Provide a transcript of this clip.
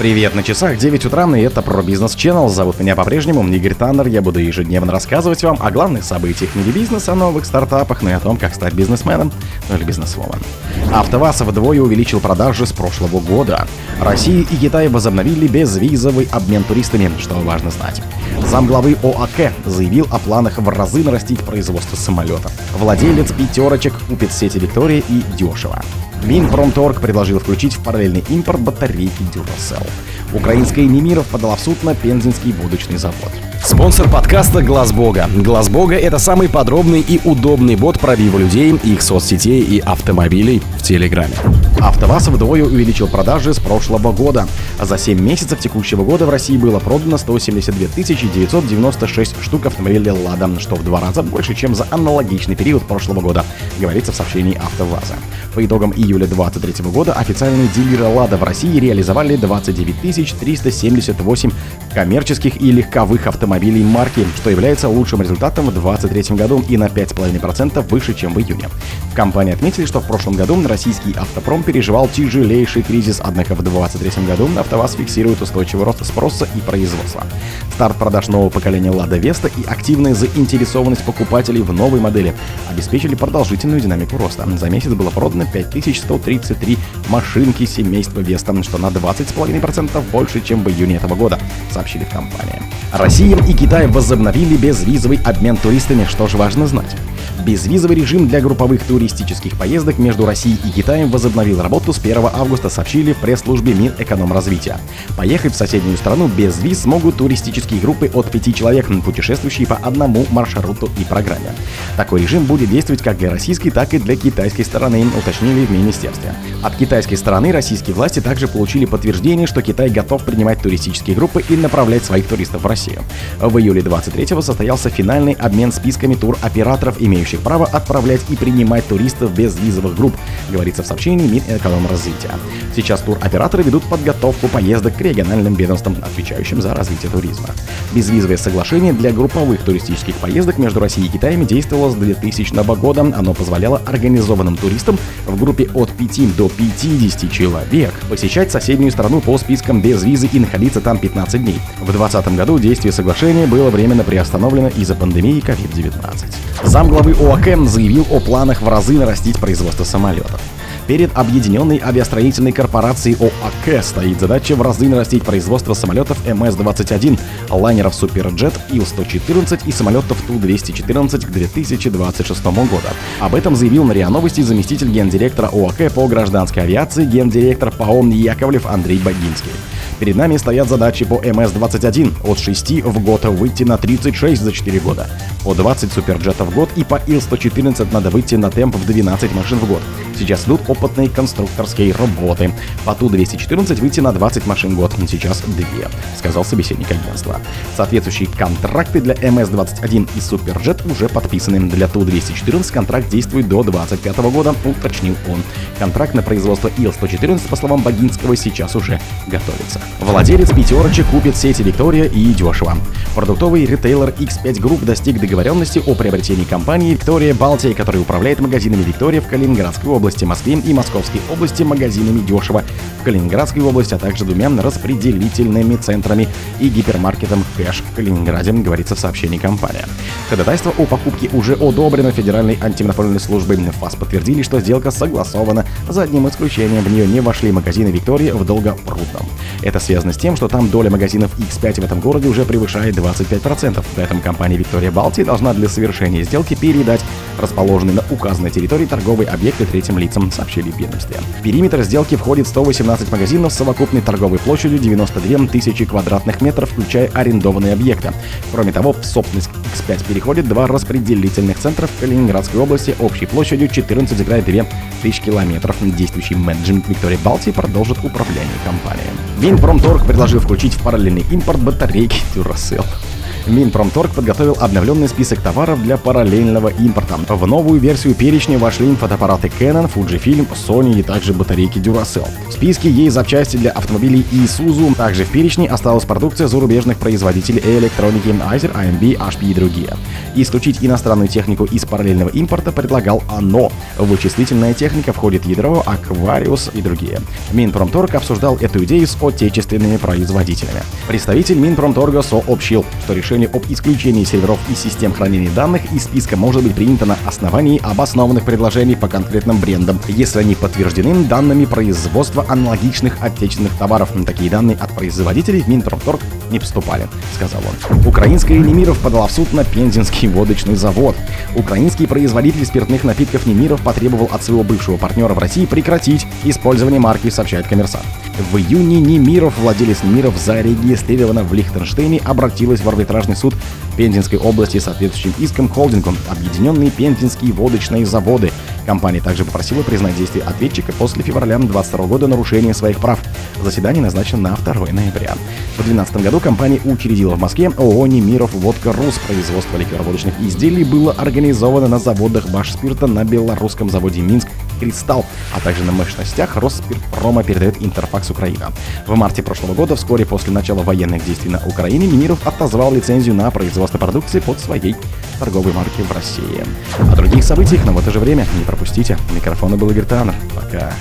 Привет, на часах 9 утра, и это про бизнес Channel. Зовут меня по-прежнему Игорь Таннер. Я буду ежедневно рассказывать вам о главных событиях в мире бизнеса, новых стартапах, ну и о том, как стать бизнесменом, ну или бизнесвомен. АвтоВАЗ вдвое увеличил продажи с прошлого года. Россия и Китай возобновили безвизовый обмен туристами, что важно знать. Замглавы ОАК заявил о планах в разы нарастить производство самолетов. Владелец пятерочек купит сети Виктория и дешево. Минпромторг предложил включить в параллельный импорт батарейки Duracell. Украинская Немиров подала в суд на Пензенский будочный завод. Спонсор подкаста Глаз Бога. Глаз Бога это самый подробный и удобный бот пробива людей, их соцсетей и автомобилей в Телеграме. АвтоВАЗ вдвое увеличил продажи с прошлого года. За 7 месяцев текущего года в России было продано 172 996 штук автомобилей «Лада», что в два раза больше, чем за аналогичный период прошлого года, говорится в сообщении АвтоВАЗа. По итогам июля 2023 года официальные дилеры «Лада» в России реализовали 29 378 коммерческих и легковых автомобилей марки, что является лучшим результатом в 2023 году и на 5,5% выше, чем в июне. В компании отметили, что в прошлом году российский автопром переживал тяжелейший кризис, однако в 2023 году АвтоВАЗ фиксирует устойчивый рост спроса и производства. Старт продаж нового поколения Лада Веста и активная заинтересованность покупателей в новой модели обеспечили продолжительную динамику роста. За месяц было продано 5133 машинки семейства Веста, что на 20,5% больше, чем в июне этого года, сообщили в компании. Россия и Китай возобновили безвизовый обмен туристами, что же важно знать. Безвизовый режим для групповых туристических поездок между Россией и Китаем возобновил работу с 1 августа, сообщили в пресс-службе Минэкономразвития. Поехать в соседнюю страну без виз смогут туристические группы от 5 человек, путешествующие по одному маршруту и программе. Такой режим будет действовать как для российской, так и для китайской стороны, уточнили в министерстве. От китайской стороны российские власти также получили подтверждение, что Китай готов принимать туристические группы и направлять своих туристов в Россию. В июле 23-го состоялся финальный обмен списками туроператоров, имеющих право отправлять и принимать туристов без визовых групп, говорится в сообщении Минэкономразвития. Сейчас туроператоры ведут подготовку поездок к региональным ведомствам, отвечающим за развитие туризма. Безвизовое соглашение для групповых туристических поездок между Россией и Китаем действовало с 2000 года. Оно позволяло организованным туристам в группе от 5 до 50 человек посещать соседнюю страну по спискам без визы и находиться там 15 дней. В 2020 году действие соглашения было временно приостановлено из-за пандемии COVID-19. Замглавы ОАК заявил о планах в разы нарастить производство самолетов. Перед Объединенной авиастроительной корпорацией ОАК стоит задача в разы нарастить производство самолетов МС-21, лайнеров Суперджет Ил-114 и самолетов Ту-214 к 2026 году. Об этом заявил на РИА Новости заместитель гендиректора ОАК по гражданской авиации гендиректор ПАО Яковлев Андрей Богинский. Перед нами стоят задачи по МС-21 от 6 в год выйти на 36 за 4 года, по 20 суперджетов в год и по Ил-114 надо выйти на темп в 12 машин в год. Сейчас идут опытные конструкторские работы. По Ту-214 выйти на 20 машин год, сейчас 2, сказал собеседник агентства. Соответствующие контракты для МС-21 и Суперджет уже подписаны. Для Ту-214 контракт действует до 25 года, уточнил он. Контракт на производство Ил-114, по словам Богинского, сейчас уже готовится. Владелец пятерочек купит сети Виктория и дешево. Продуктовый ритейлер X5 Group достиг договоренности о приобретении компании Виктория Балтия, которая управляет магазинами Виктория в Калининградской области, Москве и Московской области магазинами дешево в Калининградской области, а также двумя распределительными центрами и гипермаркетом Кэш в Калининграде, говорится в сообщении компании. Ходатайство о покупке уже одобрено Федеральной антимонопольной службой. ФАС подтвердили, что сделка согласована. За одним исключением в нее не вошли магазины Виктория в Долгопрудном. Это связано с тем, что там доля магазинов X5 в этом городе уже превышает 25%. Поэтому компания Виктория Балтии должна для совершения сделки передать расположенные на указанной территории торговые объекты третьим лицам, сообщили в ведомстве. Периметр сделки входит 118 магазинов с совокупной торговой площадью 92 тысячи квадратных метров, включая арендованные объекты. Кроме того, в собственность X5 переходит два распределительных центра в Калининградской области общей площадью 14,2 тысяч километров. Действующий менеджмент Виктории Балтии продолжит управление компанией. Минпромторг предложил включить в параллельный импорт батарейки Duracell. Минпромторг подготовил обновленный список товаров для параллельного импорта. В новую версию перечня вошли фотоаппараты Canon, Fujifilm, Sony и также батарейки Duracell. В списке есть запчасти для автомобилей Isuzu. Также в перечне осталась продукция зарубежных производителей электроники Acer, AMB, HP и другие. Исключить иностранную технику из параллельного импорта предлагал ОНО. Вычислительная техника входит ядро, Aquarius и другие. Минпромторг обсуждал эту идею с отечественными производителями. Представитель Минпромторга сообщил, что решение об исключении серверов и систем хранения данных из списка может быть принято на основании обоснованных предложений по конкретным брендам, если они подтверждены данными производства аналогичных отечественных товаров. Такие данные от производителей в Минпромторг не поступали, сказал он. Украинская Немиров подала в суд на Пензенский водочный завод. Украинский производитель спиртных напитков Немиров потребовал от своего бывшего партнера в России прекратить использование марки, сообщает коммерсант. В июне Немиров, владелец Немиров, зарегистрирована в Лихтенштейне, обратилась в арбитражный суд Пензенской области с соответствующим иском холдингом Объединенные Пензенские водочные заводы. Компания также попросила признать действия ответчика после февраля 2022 года нарушения своих прав. Заседание назначено на 2 ноября. В 2012 году компания учредила в Москве ООО «Немиров Водка Рус». Производство ликероводочных изделий было организовано на заводах Башспирта на белорусском заводе «Минск» «Кристалл», а также на мощностях Роспиртпрома передает Интерфакс Украина. В марте прошлого года, вскоре после начала военных действий на Украине, Миниров отозвал лицензию на производство продукции под своей торговой марки в России. О других событиях, но в это же время не пропустите. Микрофона был Игорь Таннер. Пока.